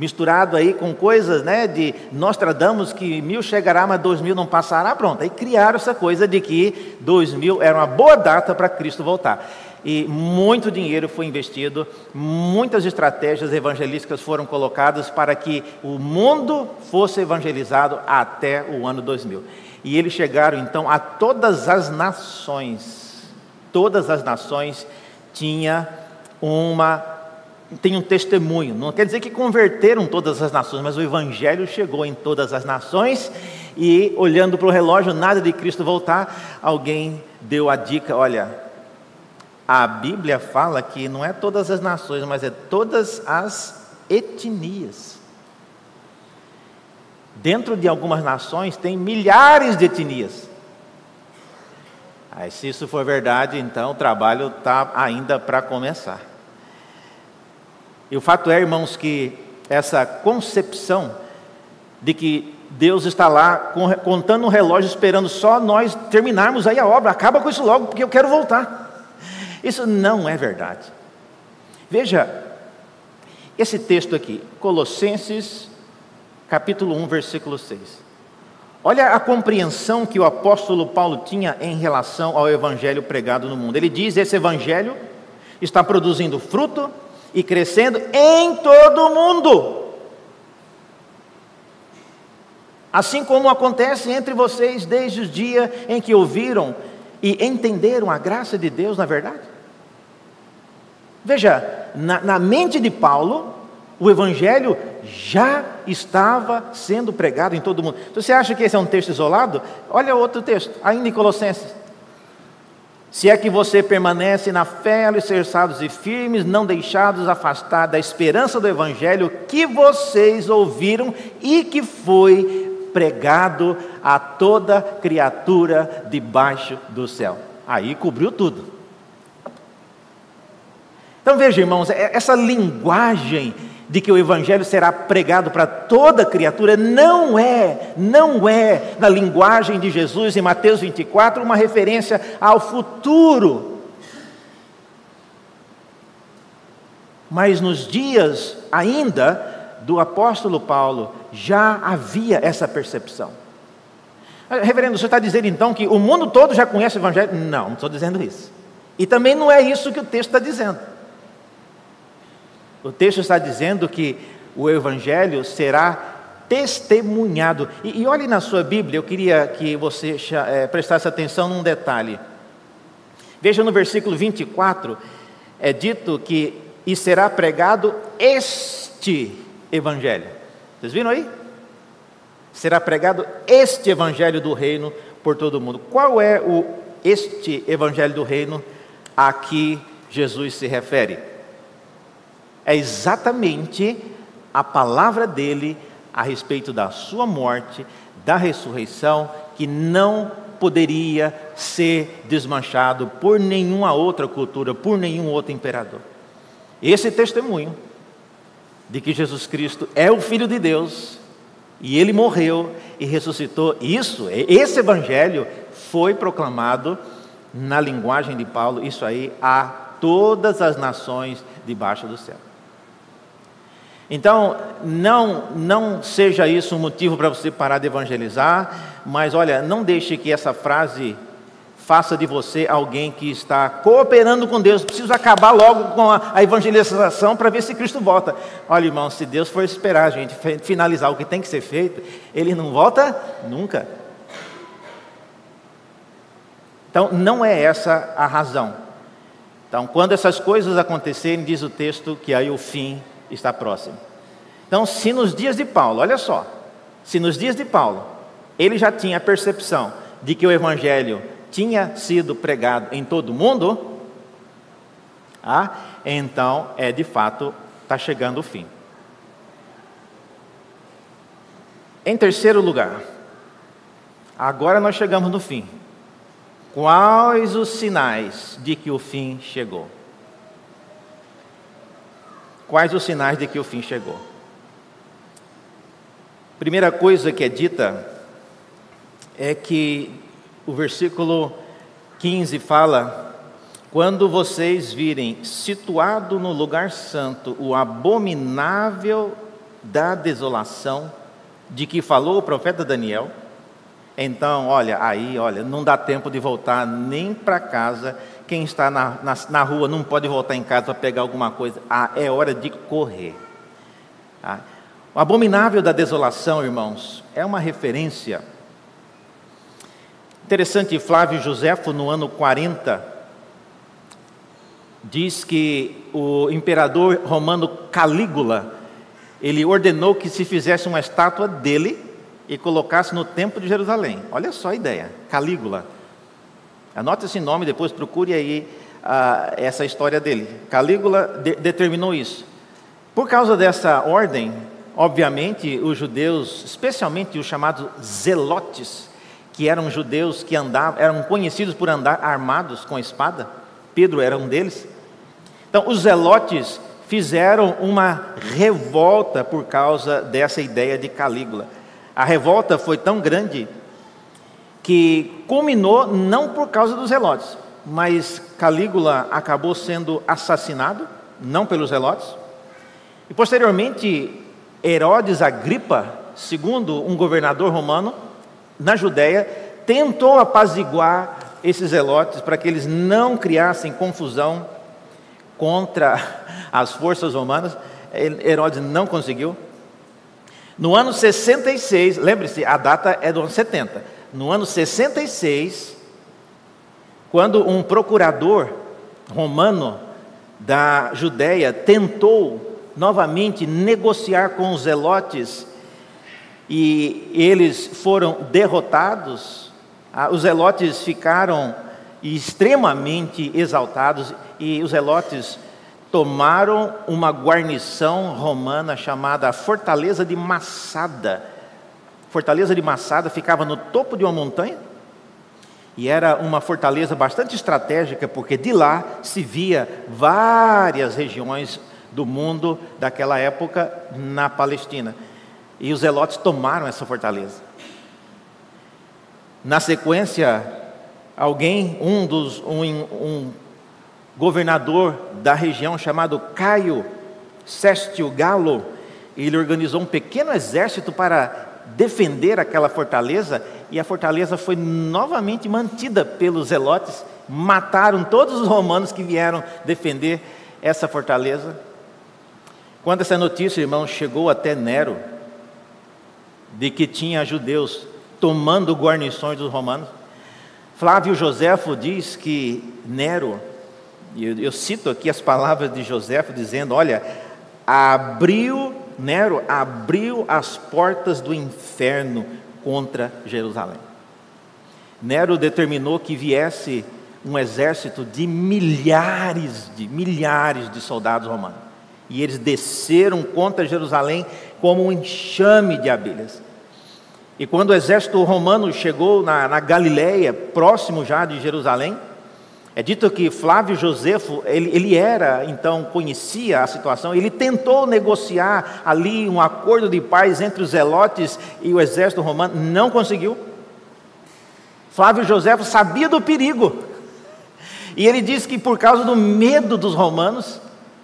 misturado aí com coisas, né, de Nostradamus que mil chegará, mas dois mil não passará, pronto. Aí criaram essa coisa de que dois mil era uma boa data para Cristo voltar. E muito dinheiro foi investido, muitas estratégias evangelísticas foram colocadas para que o mundo fosse evangelizado até o ano 2000. E eles chegaram então a todas as nações. Todas as nações tinha uma tem um testemunho. Não quer dizer que converteram todas as nações, mas o Evangelho chegou em todas as nações e, olhando para o relógio, nada de Cristo voltar, alguém deu a dica: olha, a Bíblia fala que não é todas as nações, mas é todas as etnias. Dentro de algumas nações tem milhares de etnias. Aí, se isso for verdade, então o trabalho está ainda para começar. E o fato é, irmãos, que essa concepção de que Deus está lá contando um relógio, esperando só nós terminarmos aí a obra, acaba com isso logo, porque eu quero voltar. Isso não é verdade. Veja, esse texto aqui, Colossenses, capítulo 1, versículo 6. Olha a compreensão que o apóstolo Paulo tinha em relação ao evangelho pregado no mundo. Ele diz: esse evangelho está produzindo fruto e crescendo em todo o mundo. Assim como acontece entre vocês desde o dia em que ouviram e entenderam a graça de Deus na verdade. Veja, na, na mente de Paulo, o Evangelho já estava sendo pregado em todo o mundo. Você acha que esse é um texto isolado? Olha outro texto, ainda em Colossenses. Se é que você permanece na fé, alicerçados e firmes, não deixados afastar da esperança do Evangelho que vocês ouviram e que foi pregado a toda criatura debaixo do céu. Aí cobriu tudo. Então veja, irmãos, é, essa linguagem de que o evangelho será pregado para toda criatura não é, não é na linguagem de Jesus em Mateus 24 uma referência ao futuro. Mas nos dias ainda do apóstolo Paulo já havia essa percepção. Reverendo, você está dizendo então que o mundo todo já conhece o evangelho? Não, não estou dizendo isso. E também não é isso que o texto está dizendo. O texto está dizendo que o Evangelho será testemunhado. E, e olhe na sua Bíblia, eu queria que você é, prestasse atenção num detalhe. Veja no versículo 24, é dito que e será pregado este Evangelho. Vocês viram aí? Será pregado este Evangelho do Reino por todo o mundo. Qual é o este Evangelho do Reino a que Jesus se refere? É exatamente a palavra dele a respeito da sua morte, da ressurreição, que não poderia ser desmanchado por nenhuma outra cultura, por nenhum outro imperador. Esse testemunho de que Jesus Cristo é o Filho de Deus e ele morreu e ressuscitou. Isso, esse evangelho foi proclamado na linguagem de Paulo, isso aí a todas as nações debaixo do céu. Então, não, não seja isso um motivo para você parar de evangelizar, mas olha, não deixe que essa frase faça de você alguém que está cooperando com Deus. Preciso acabar logo com a, evangelização para ver se Cristo volta. Olha, irmão, se Deus for esperar a gente finalizar o que tem que ser feito, Ele não volta nunca. Então, não é essa a razão. Então, quando essas coisas acontecerem, diz o texto que aí o fim está próximo. Então, se nos dias de Paulo, olha só, se nos dias de Paulo, ele já tinha a percepção de que o evangelho tinha sido pregado em todo o mundo, ah, então é de fato está chegando o fim. Em terceiro lugar, agora nós chegamos no fim. Quais os sinais de que o fim chegou? Quais os sinais de que o fim chegou? Primeira coisa que é dita é que o versículo 15 fala: Quando vocês virem situado no lugar santo o abominável da desolação, de que falou o profeta Daniel, então, olha, aí, olha, não dá tempo de voltar nem para casa. Quem está na, na, na, rua não pode voltar em casa para pegar alguma coisa. Ah, é hora de correr. Ah, o abominável da desolação, irmãos, é uma referência. Interessante, Flávio Josefo, no ano 40, diz que o imperador romano Calígula, ele ordenou que se fizesse uma estátua dele e colocasse no templo de Jerusalém. Olha só a ideia, Calígula. Anote esse nome, depois procure aí ah, essa história dele. Calígula de, determinou isso. Por causa dessa ordem, obviamente, os judeus, especialmente os chamados zelotes, que eram judeus que andavam, eram conhecidos por andar armados com espada. Pedro era um deles. Então, os zelotes fizeram uma revolta por causa dessa ideia de Calígula. A revolta foi tão grande que culminou não por causa dos relotes, mas Calígula acabou sendo assassinado, não pelos relotes. E posteriormente, Herodes Agripa, segundo um governador romano na Judéia, tentou apaziguar esses zelotes para que eles não criassem confusão contra as forças romanas. Herodes não conseguiu. No ano 66, lembre-se, a data é do ano 70. No ano 66, quando um procurador romano da Judéia tentou novamente negociar com os zelotes e eles foram derrotados, os zelotes ficaram extremamente exaltados e os zelotes tomaram uma guarnição romana chamada Fortaleza de Massada. Fortaleza de Massada ficava no topo de uma montanha e era uma fortaleza bastante estratégica, porque de lá se via várias regiões do mundo daquela época na Palestina. E os zelotes tomaram essa fortaleza. Na sequência, alguém, um dos um, um governador da região chamado Caio Sestio Galo, ele organizou um pequeno exército para defender aquela fortaleza e a fortaleza foi novamente mantida pelos zelotes, mataram todos os romanos que vieram defender essa fortaleza. Quando essa notícia, irmão, chegou até Nero, de que tinha judeus tomando guarnições dos romanos, Flávio Joséfo diz que Nero eu, eu cito aqui as palavras de José dizendo: Olha, abriu, Nero abriu as portas do inferno contra Jerusalém. Nero determinou que viesse um exército de milhares de milhares de soldados romanos. E eles desceram contra Jerusalém como um enxame de abelhas. E quando o exército romano chegou na, na Galiléia, próximo já de Jerusalém, É dito que Flávio Josefo, ele, ele, era, então, conhecia a situação, ele tentou negociar ali um acordo de paz entre os zelotes e o exército romano, não conseguiu. Flávio Josefo sabia do perigo, e ele diz que por causa do medo dos romanos,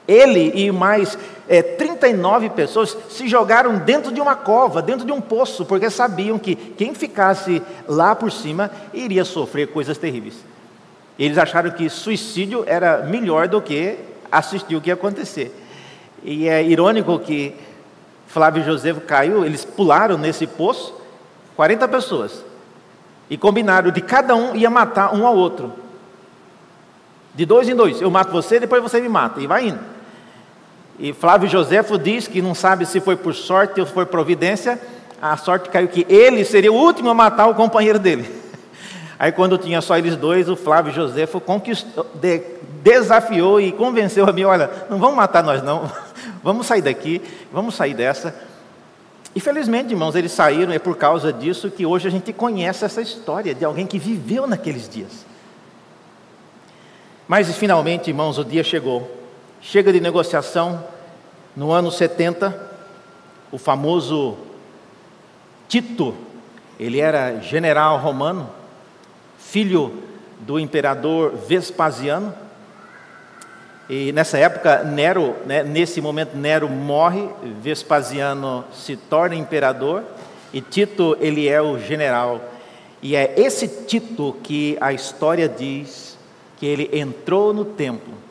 ele e mais é, 39 pessoas se jogaram dentro de uma cova, dentro de um poço, porque sabiam que quem ficasse lá por cima iria sofrer coisas terríveis. Eles acharam que suicídio era melhor do que assistir o que ia acontecer. E é irônico que Flávio José caiu, eles pularam nesse poço, 40 pessoas, e combinaram de cada um ia matar um ao outro. De dois em dois, eu mato você, depois você me mata, e vai indo. E Flávio Josefo diz que não sabe se foi por sorte ou foi providência, a sorte caiu que ele seria o último a matar o companheiro dele. Aí, quando tinha só eles dois, o Flávio Josefo conquistou, de, desafiou e convenceu a mim: olha, não vamos matar nós, não, vamos sair daqui, vamos sair dessa. E felizmente, irmãos, eles saíram, é por causa disso que hoje a gente conhece essa história de alguém que viveu naqueles dias. Mas finalmente, irmãos, o dia chegou. Chega de negociação. No ano 70, o famoso Tito, ele era general romano, filho do imperador Vespasiano. E nessa época, Nero, né, nesse momento, Nero morre, Vespasiano se torna imperador e Tito, ele é o general. E é esse Tito que a história diz que ele entrou no templo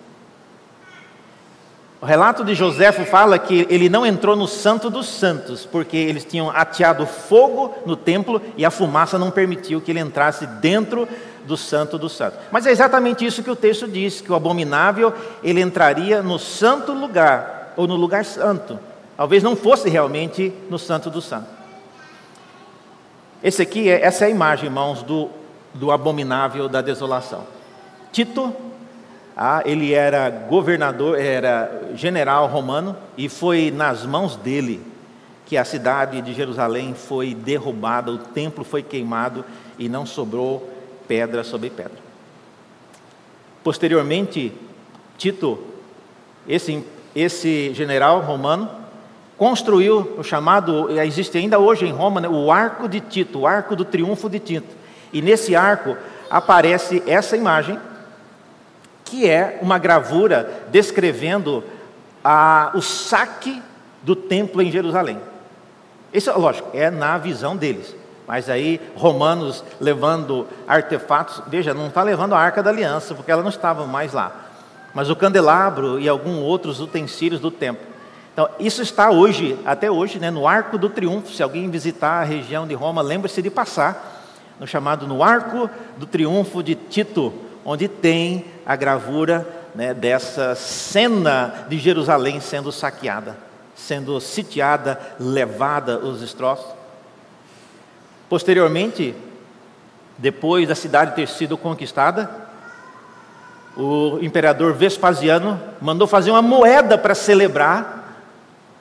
o relato de Joséfo fala que ele não entrou no Santo dos Santos, porque eles tinham ateado fogo no templo e a fumaça não permitiu que ele entrasse dentro do Santo dos Santos. Mas é exatamente isso que o texto diz, que o abominável ele entraria no santo lugar, ou no lugar santo. Talvez não fosse realmente no Santo dos Santos. Esse aqui, é, essa é a imagem, irmãos, do, do abominável da desolação. Tito ah, ele era governador, era general romano, e foi nas mãos dele que a cidade de Jerusalém foi derrubada, o templo foi queimado e não sobrou pedra sobre pedra. Posteriormente, Tito, esse, esse general romano, construiu o chamado, existe ainda hoje em Roma, né, o Arco de Tito, o Arco do Triunfo de Tito. E nesse arco aparece essa imagem que é uma gravura descrevendo a, o saque do templo em Jerusalém. Isso, lógico, é na visão deles. Mas aí, romanos levando artefatos, veja, não está levando a arca da aliança, porque ela não estava mais lá. Mas o candelabro e alguns outros utensílios do templo. Então, isso está hoje, até hoje, né, no Arco do Triunfo. Se alguém visitar a região de Roma, lembre-se de passar no chamado no Arco do Triunfo de Tito, onde tem a gravura né, dessa cena de Jerusalém sendo saqueada, sendo sitiada, levada os destroços. Posteriormente, depois da cidade ter sido conquistada, o imperador Vespasiano mandou fazer uma moeda para celebrar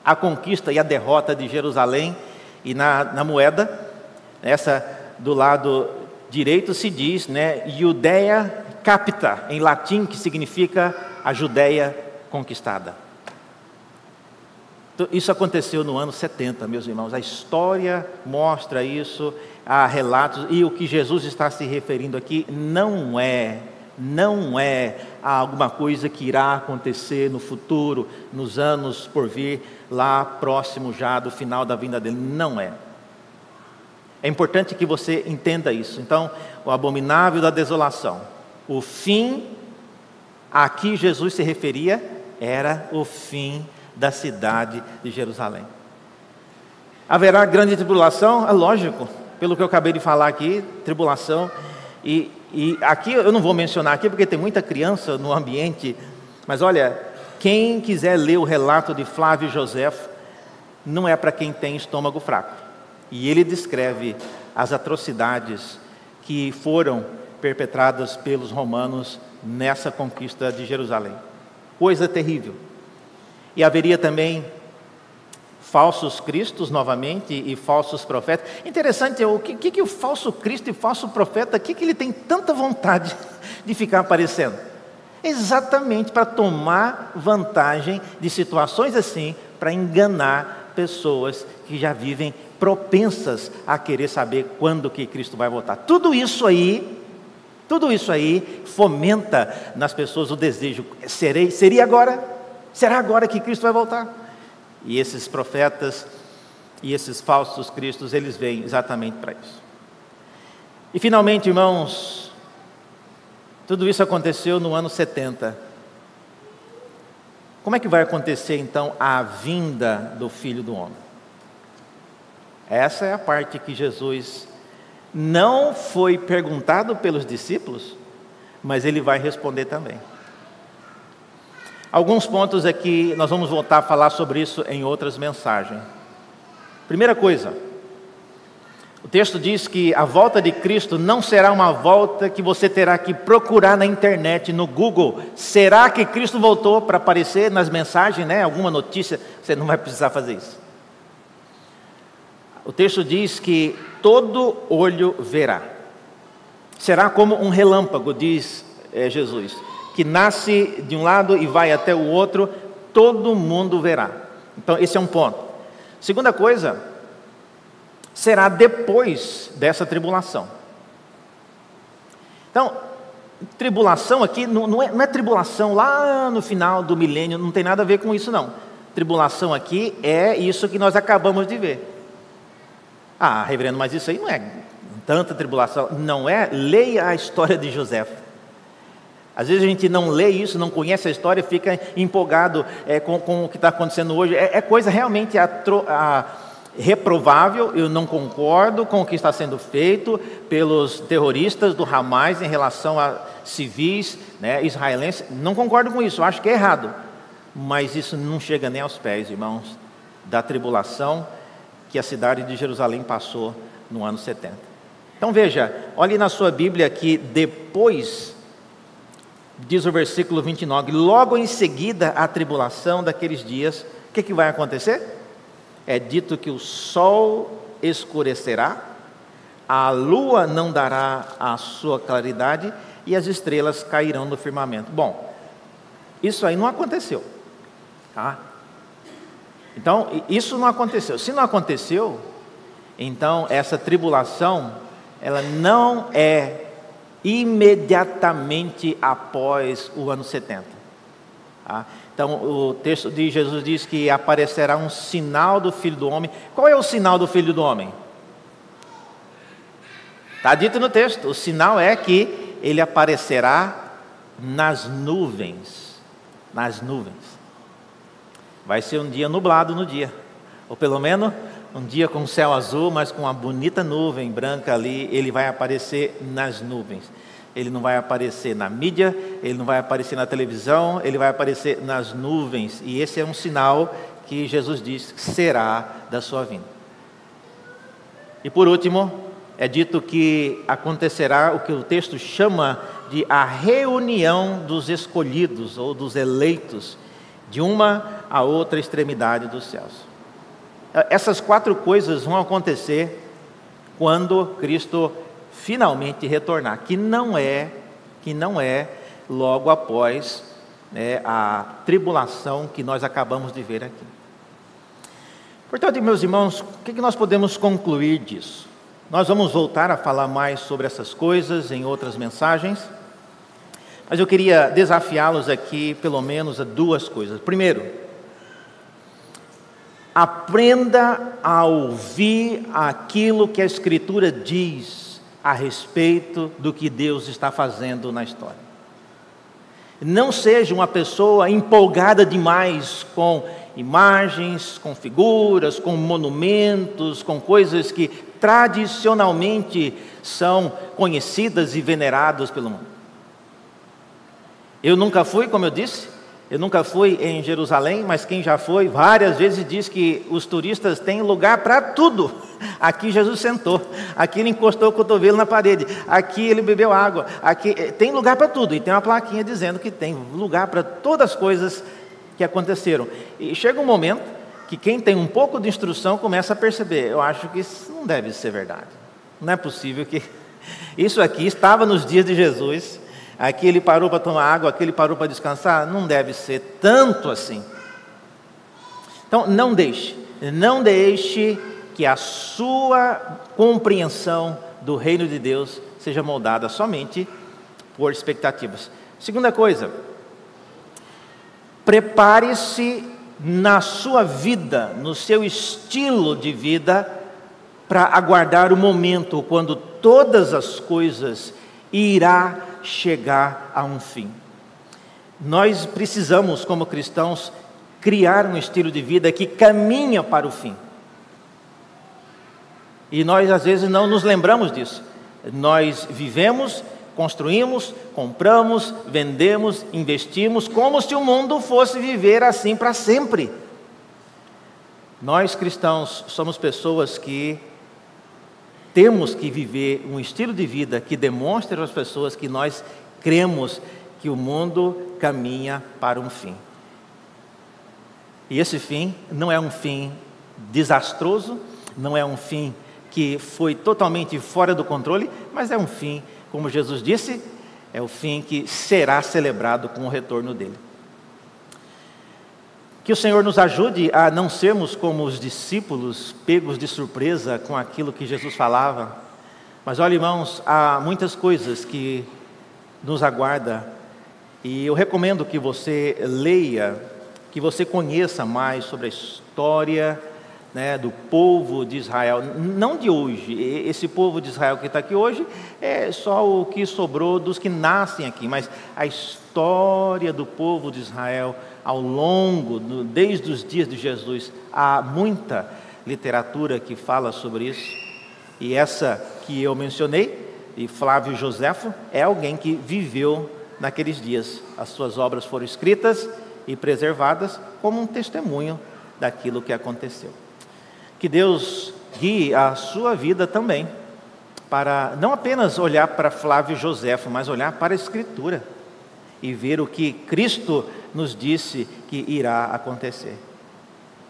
a conquista e a derrota de Jerusalém. E na, na moeda, essa do lado direito se diz, né, Judéia capta, em latim, que significa a Judéia conquistada. Então, isso aconteceu no ano 70, meus irmãos. A história mostra isso, há relatos, e o que Jesus está se referindo aqui não é, não é alguma coisa que irá acontecer no futuro, nos anos por vir, lá próximo já do final da vinda dele. Não é. É importante que você entenda isso. Então, o abominável da desolação, o fim a que Jesus se referia era o fim da cidade de Jerusalém. Haverá grande tribulação? É lógico, pelo que eu acabei de falar aqui, tribulação. E, e aqui eu não vou mencionar aqui porque tem muita criança no ambiente, mas olha, quem quiser ler o relato de Flávio José, não é para quem tem estômago fraco. E ele descreve as atrocidades que foram perpetradas pelos romanos nessa conquista de Jerusalém. Coisa terrível. E haveria também falsos cristos novamente e falsos profetas. Interessante, o que, que, que o falso Cristo e falso profeta, que, que ele tem tanta vontade de ficar aparecendo? Exatamente para tomar vantagem de situações assim, para enganar pessoas que já vivem propensas a querer saber quando que Cristo vai voltar. Tudo isso aí, tudo isso aí fomenta nas pessoas o desejo, serei, seria agora? Será agora que Cristo vai voltar? E esses profetas e esses falsos cristos, eles vêm exatamente para isso. E finalmente, irmãos, tudo isso aconteceu no ano 70. Como é que vai acontecer então a vinda do Filho do Homem? Essa é a parte que Jesus não foi perguntado pelos discípulos, mas ele vai responder também. Alguns pontos aqui, nós vamos voltar a falar sobre isso em outras mensagens. Primeira coisa, o texto diz que a volta de Cristo não será uma volta que você terá que procurar na internet, no Google. Será que Cristo voltou para aparecer nas mensagens, né? Alguma notícia? Você não vai precisar fazer isso. O texto diz que todo olho verá. Será como um relâmpago, diz é, Jesus que nasce de um lado e vai até o outro, todo mundo verá. Então, esse é um ponto. Segunda coisa, será depois dessa tribulação. Então, tribulação aqui não, é, não é tribulação lá no final do milênio, não tem nada a ver com isso, não. Tribulação aqui é isso que nós acabamos de ver. Ah, reverendo, mas isso aí não é tanta tribulação. Não é? Leia a história de José. Às vezes a gente não lê isso, não conhece a história, fica empolgado é, com, com, o que está acontecendo hoje. É, é coisa realmente atro, a, reprovável, eu não concordo com o que está sendo feito pelos terroristas do Hamas em relação a civis né, israelenses. Não concordo com isso, acho que é errado. Mas isso não chega nem aos pés, irmãos, da tribulação que a cidade de Jerusalém passou no ano 70. Então veja, olhe na sua Bíblia que depois diz o versículo 29, logo em seguida à tribulação daqueles dias, o que, que vai acontecer? É dito que o sol escurecerá, a lua não dará a sua claridade e as estrelas cairão no firmamento. Bom, isso aí não aconteceu, tá? Então, isso não aconteceu. Se não aconteceu, então essa tribulação, ela não é imediatamente após o ano 70. Tá? Então, o texto de Jesus diz que aparecerá um sinal do Filho do Homem. Qual é o sinal do Filho do Homem? Está dito no texto: o sinal é que ele aparecerá nas nuvens. Nas nuvens. Vai ser um dia nublado no dia, ou pelo menos um dia com céu azul, mas com uma bonita nuvem branca ali, ele vai aparecer nas nuvens. Ele não vai aparecer na mídia, ele não vai aparecer na televisão, ele vai aparecer nas nuvens. E esse é um sinal que Jesus diz que será da sua vinda. E por último, é dito que acontecerá o que o texto chama de a reunião dos escolhidos ou dos eleitos de uma a outra extremidade dos céus. Essas quatro coisas vão acontecer quando Cristo finalmente retornar, que não é, que não é logo após né, a tribulação que nós acabamos de ver aqui. Portanto, meus irmãos, o que nós podemos concluir disso? Nós vamos voltar a falar mais sobre essas coisas em outras mensagens, mas eu queria desafiá-los aqui, pelo menos, a duas coisas. Primeiro, Aprenda a ouvir aquilo que a Escritura diz a respeito do que Deus está fazendo na história. Não seja uma pessoa empolgada demais com imagens, com figuras, com monumentos, com coisas que tradicionalmente são conhecidas e veneradas pelo mundo. Eu nunca fui, como eu disse, eu nunca fui em Jerusalém, mas quem já foi várias vezes diz que os turistas têm lugar para tudo. Aqui Jesus sentou, aqui ele encostou o cotovelo na parede, aqui ele bebeu água, aqui eh, tem lugar para tudo. E tem uma plaquinha dizendo que tem lugar para todas as coisas que aconteceram. E chega um momento que quem tem um pouco de instrução começa a perceber: eu acho que isso não deve ser verdade. Não é possível que isso aqui estava nos dias de Jesus, aqui ele parou para tomar água, aqui ele parou para descansar, não deve ser tanto assim. Então, não deixe, não deixe que a sua compreensão do reino de Deus seja moldada somente por expectativas. Segunda coisa, prepare-se na sua vida, no seu estilo de vida, para aguardar o momento quando todas as coisas irá chegar a um fim. Nós precisamos, como cristãos, criar um estilo de vida que caminha para o fim. E nós às vezes não nos lembramos disso. Nós vivemos, construímos, compramos, vendemos, investimos, como se o mundo fosse viver assim para sempre. Nós cristãos somos pessoas que temos que viver um estilo de vida que demonstre às pessoas que nós cremos que o mundo caminha para um fim. E esse fim não é um fim desastroso, não é um fim que foi totalmente fora do controle, mas é um fim, como Jesus disse, é o fim que será celebrado com o retorno dele. Que o Senhor nos ajude a não sermos como os discípulos pegos de surpresa com aquilo que Jesus falava. Mas olha, irmãos, há muitas coisas que nos aguarda. E eu recomendo que você leia que você conheça mais sobre a história né, do povo de Israel, não de hoje, esse povo de Israel que está aqui hoje é só o que sobrou dos que nascem aqui, mas a história do povo de Israel ao longo, desde os dias de Jesus, há muita literatura que fala sobre isso, e essa que eu mencionei, e Flávio Joséfo, é alguém que viveu naqueles dias, as suas obras foram escritas e preservadas como um testemunho daquilo que aconteceu. Que Deus guie a sua vida também, para não apenas olhar para Flávio Joséfo, mas olhar para a Escritura e ver o que Cristo nos disse que irá acontecer.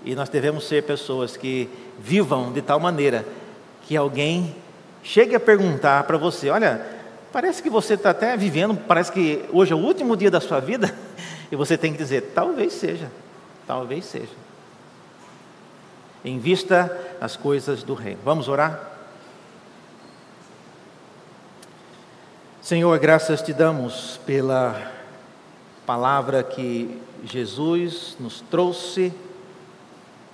E nós devemos ser pessoas que vivam de tal maneira que alguém chegue a perguntar para você: olha, parece que você está até vivendo, parece que hoje é o último dia da sua vida. E você tem que dizer: talvez seja, talvez seja. Em vista as coisas do reino. Vamos orar? Senhor, graças te damos pela palavra que Jesus nos trouxe,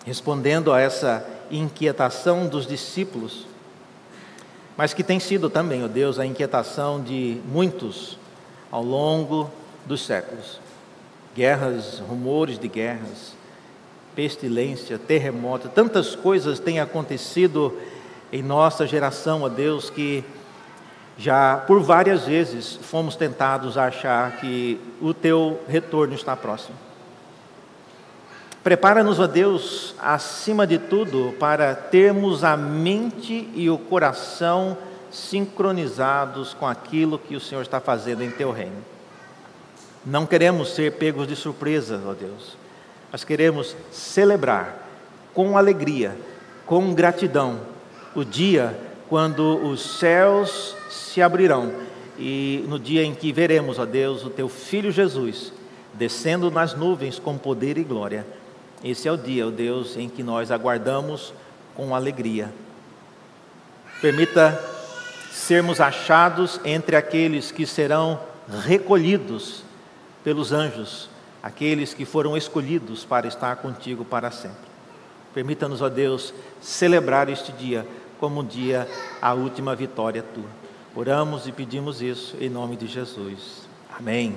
respondendo a essa inquietação dos discípulos, mas que tem sido também, ó Deus, a inquietação de muitos ao longo dos séculos. Guerras, rumores de guerras, pestilência, terremoto, tantas coisas têm acontecido em nossa geração, ó Deus, que já por várias vezes fomos tentados a achar que o teu retorno está próximo. Prepara-nos, ó Deus, acima de tudo, para termos a mente e o coração sincronizados com aquilo que o Senhor está fazendo em teu reino. Não queremos ser pegos de surpresa, ó Deus, mas queremos celebrar com alegria, com gratidão, o dia quando os céus se abrirão e no dia em que veremos, ó Deus, o teu filho Jesus descendo nas nuvens com poder e glória. Esse é o dia, ó Deus, em que nós aguardamos com alegria. Permita sermos achados entre aqueles que serão recolhidos pelos anjos, aqueles que foram escolhidos para estar contigo para sempre. Permita-nos, ó Deus, celebrar este dia como um dia a última vitória tua. Oramos e pedimos isso em nome de Jesus. Amém.